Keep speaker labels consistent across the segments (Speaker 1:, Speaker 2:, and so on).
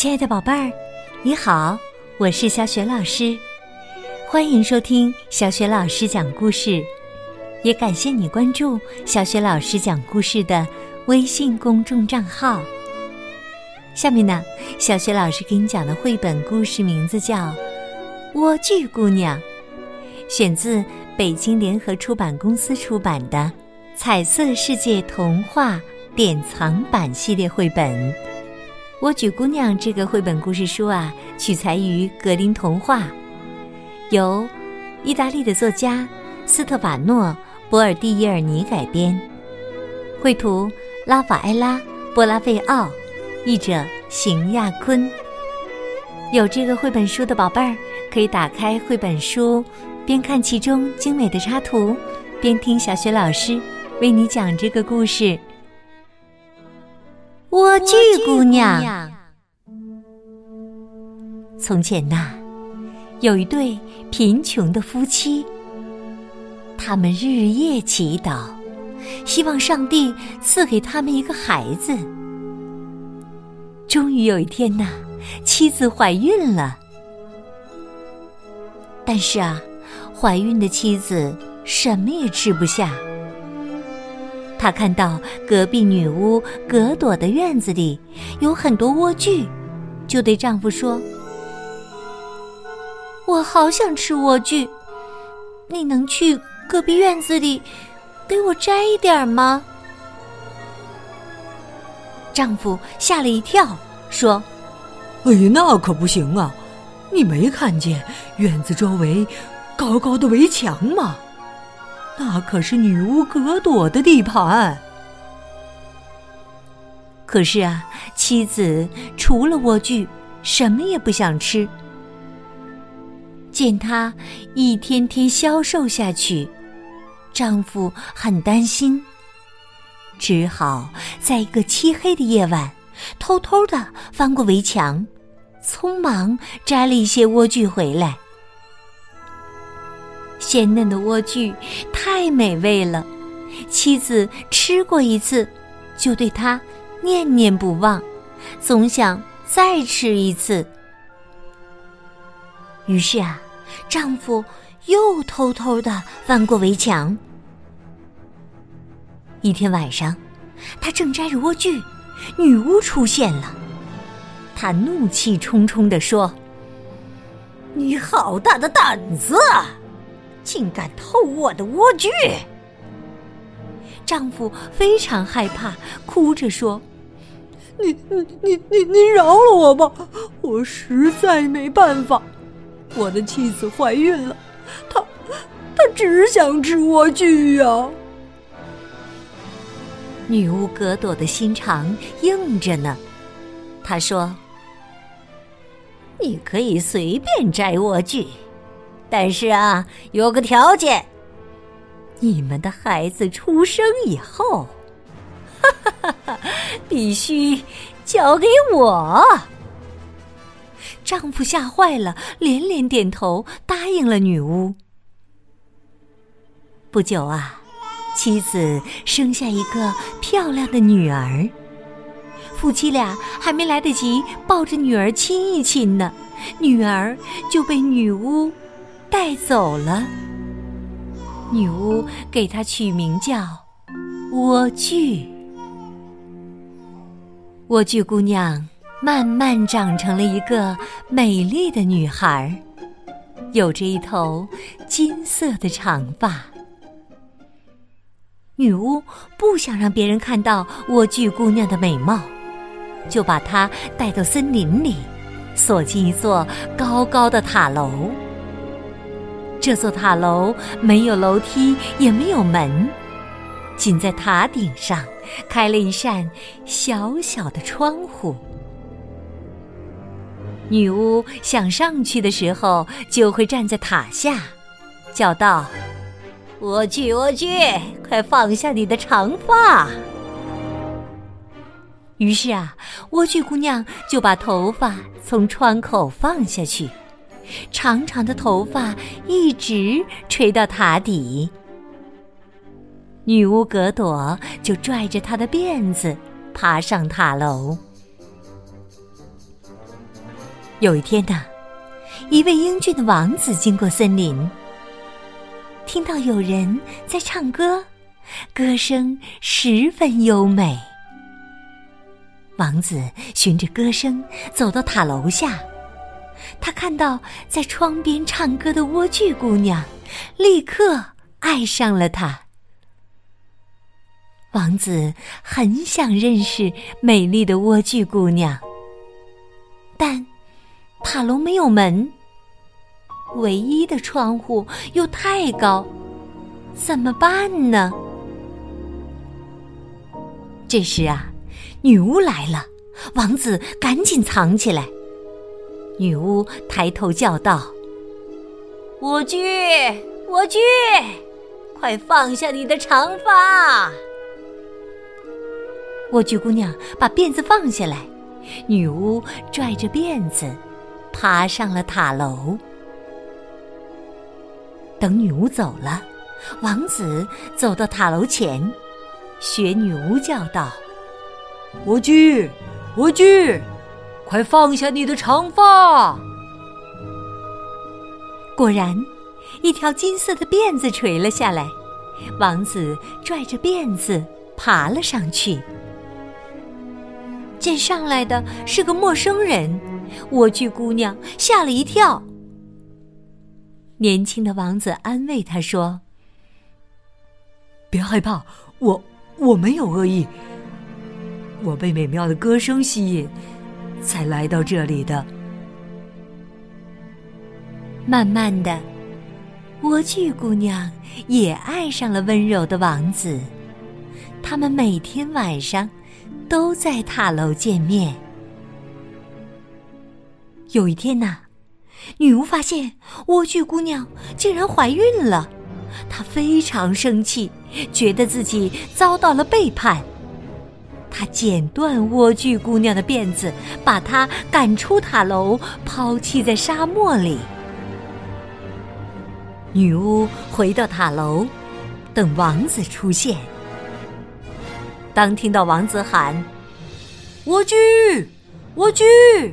Speaker 1: 亲爱的宝贝儿，你好，我是小雪老师，欢迎收听小雪老师讲故事，也感谢你关注小雪老师讲故事的微信公众账号。下面呢，小雪老师给你讲的绘本故事名字叫《莴苣姑娘》，选自北京联合出版公司出版的《彩色世界童话典藏版》系列绘本。《莴苣姑娘》这个绘本故事书啊，取材于格林童话，由意大利的作家斯特法诺·博尔蒂耶尔尼改编，绘图拉法埃拉·波拉费奥，译者邢亚坤。有这个绘本书的宝贝儿，可以打开绘本书，边看其中精美的插图，边听小雪老师为你讲这个故事。莴苣姑娘。从前呐，有一对贫穷的夫妻，他们日夜祈祷，希望上帝赐给他们一个孩子。终于有一天呐，妻子怀孕了。但是啊，怀孕的妻子什么也吃不下。她看到隔壁女巫格朵的院子里有很多莴苣，就对丈夫说：“我好想吃莴苣，你能去隔壁院子里给我摘一点吗？”丈夫吓了一跳，说：“
Speaker 2: 哎呀，那可不行啊！你没看见院子周围高高的围墙吗？”那可是女巫格朵的地盘。
Speaker 1: 可是啊，妻子除了莴苣，什么也不想吃。见她一天天消瘦下去，丈夫很担心，只好在一个漆黑的夜晚，偷偷的翻过围墙，匆忙摘了一些莴苣回来。鲜嫩的莴苣太美味了，妻子吃过一次，就对他念念不忘，总想再吃一次。于是啊，丈夫又偷偷的翻过围墙。一天晚上，他正摘着莴苣，女巫出现了。她怒气冲冲地说：“
Speaker 3: 你好大的胆子！”竟敢偷我的莴苣！
Speaker 1: 丈夫非常害怕，哭着说：“
Speaker 2: 你、你、你、你、你饶了我吧！我实在没办法。我的妻子怀孕了，她、她只想吃莴苣呀。”
Speaker 1: 女巫格朵的心肠硬着呢，她说：“
Speaker 3: 你可以随便摘莴苣。”但是啊，有个条件，你们的孩子出生以后，哈哈哈哈，必须交给我。
Speaker 1: 丈夫吓坏了，连连点头答应了女巫。不久啊，妻子生下一个漂亮的女儿，夫妻俩还没来得及抱着女儿亲一亲呢，女儿就被女巫。带走了。女巫给她取名叫莴苣。莴苣姑娘慢慢长成了一个美丽的女孩，有着一头金色的长发。女巫不想让别人看到莴苣姑娘的美貌，就把她带到森林里，锁进一座高高的塔楼。这座塔楼没有楼梯，也没有门，仅在塔顶上开了一扇小小的窗户。女巫想上去的时候，就会站在塔下，叫道：“
Speaker 3: 莴苣，莴苣，快放下你的长发！”
Speaker 1: 于是啊，莴苣姑娘就把头发从窗口放下去。长长的头发一直垂到塔底，女巫格朵就拽着她的辫子爬上塔楼。有一天呐，一位英俊的王子经过森林，听到有人在唱歌，歌声十分优美。王子循着歌声走到塔楼下，他看到在窗边唱歌的莴苣姑娘，立刻爱上了她。王子很想认识美丽的莴苣姑娘，但塔楼没有门，唯一的窗户又太高，怎么办呢？这时啊，女巫来了，王子赶紧藏起来。女巫抬头叫道：“
Speaker 3: 莴苣，莴苣，快放下你的长发！”
Speaker 1: 莴苣姑娘把辫子放下来，女巫拽着辫子，爬上了塔楼。等女巫走了，王子走到塔楼前，学女巫叫道：“
Speaker 2: 莴苣，莴苣，快放下你的长发！”
Speaker 1: 果然，一条金色的辫子垂了下来。王子拽着辫子爬了上去。见上来的是个陌生人，莴苣姑娘吓了一跳。年轻的王子安慰她说：“
Speaker 2: 别害怕，我我没有恶意，我被美妙的歌声吸引，才来到这里的。”
Speaker 1: 慢慢的，莴苣姑娘也爱上了温柔的王子，他们每天晚上。都在塔楼见面。有一天呐，女巫发现莴苣姑娘竟然怀孕了，她非常生气，觉得自己遭到了背叛。他剪断莴苣姑娘的辫子，把她赶出塔楼，抛弃在沙漠里。女巫回到塔楼，等王子出现。当听到王子喊：“
Speaker 2: 莴苣，莴苣，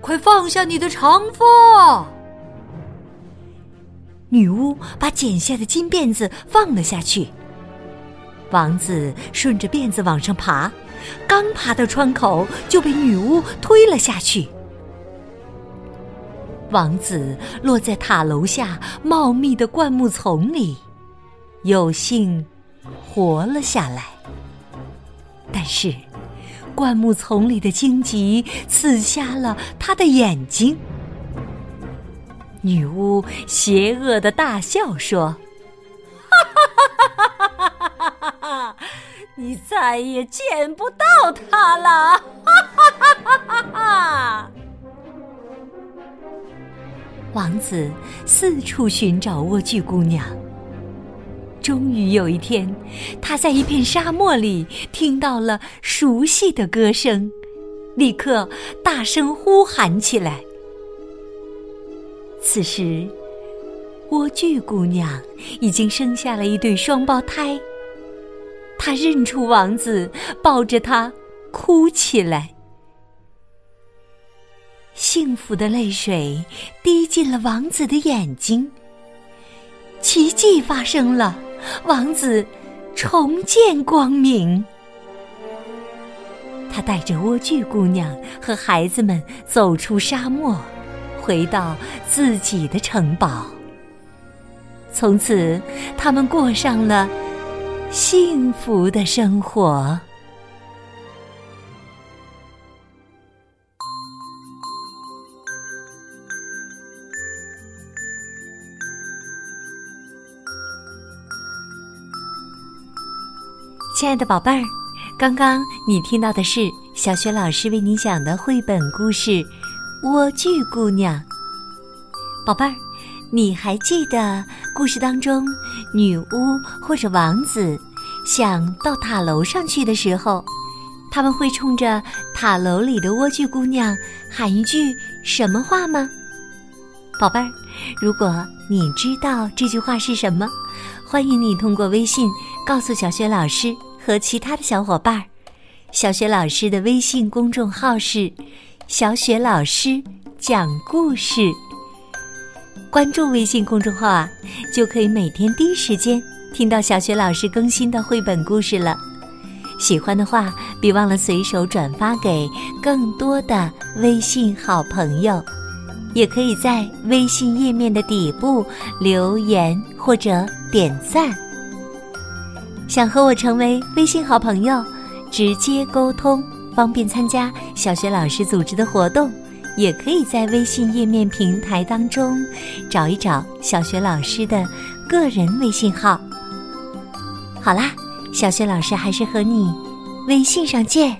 Speaker 2: 快放下你的长发！”
Speaker 1: 女巫把剪下的金辫子放了下去。王子顺着辫子往上爬，刚爬到窗口，就被女巫推了下去。王子落在塔楼下茂密的灌木丛里，有幸活了下来。但是，灌木丛里的荆棘刺瞎了他的眼睛。女巫邪恶的大笑说：“
Speaker 3: 你再也见不到他了！”哈哈哈哈哈哈！
Speaker 1: 王子四处寻找莴苣姑娘。终于有一天，他在一片沙漠里听到了熟悉的歌声，立刻大声呼喊起来。此时，莴苣姑娘已经生下了一对双胞胎。她认出王子，抱着他哭起来。幸福的泪水滴进了王子的眼睛。奇迹发生了。王子重见光明。他带着莴苣姑娘和孩子们走出沙漠，回到自己的城堡。从此，他们过上了幸福的生活。亲爱的宝贝儿，刚刚你听到的是小雪老师为你讲的绘本故事《莴苣姑娘》。宝贝儿，你还记得故事当中女巫或者王子想到塔楼上去的时候，他们会冲着塔楼里的莴苣姑娘喊一句什么话吗？宝贝儿，如果你知道这句话是什么，欢迎你通过微信告诉小雪老师。和其他的小伙伴儿，小雪老师的微信公众号是“小雪老师讲故事。关注微信公众号啊，就可以每天第一时间听到小雪老师更新的绘本故事了。喜欢的话，别忘了随手转发给更多的微信好朋友。也可以在微信页面的底部留言或者点赞。想和我成为微信好朋友，直接沟通，方便参加小学老师组织的活动。也可以在微信页面平台当中找一找小学老师的个人微信号。好啦，小学老师还是和你微信上见。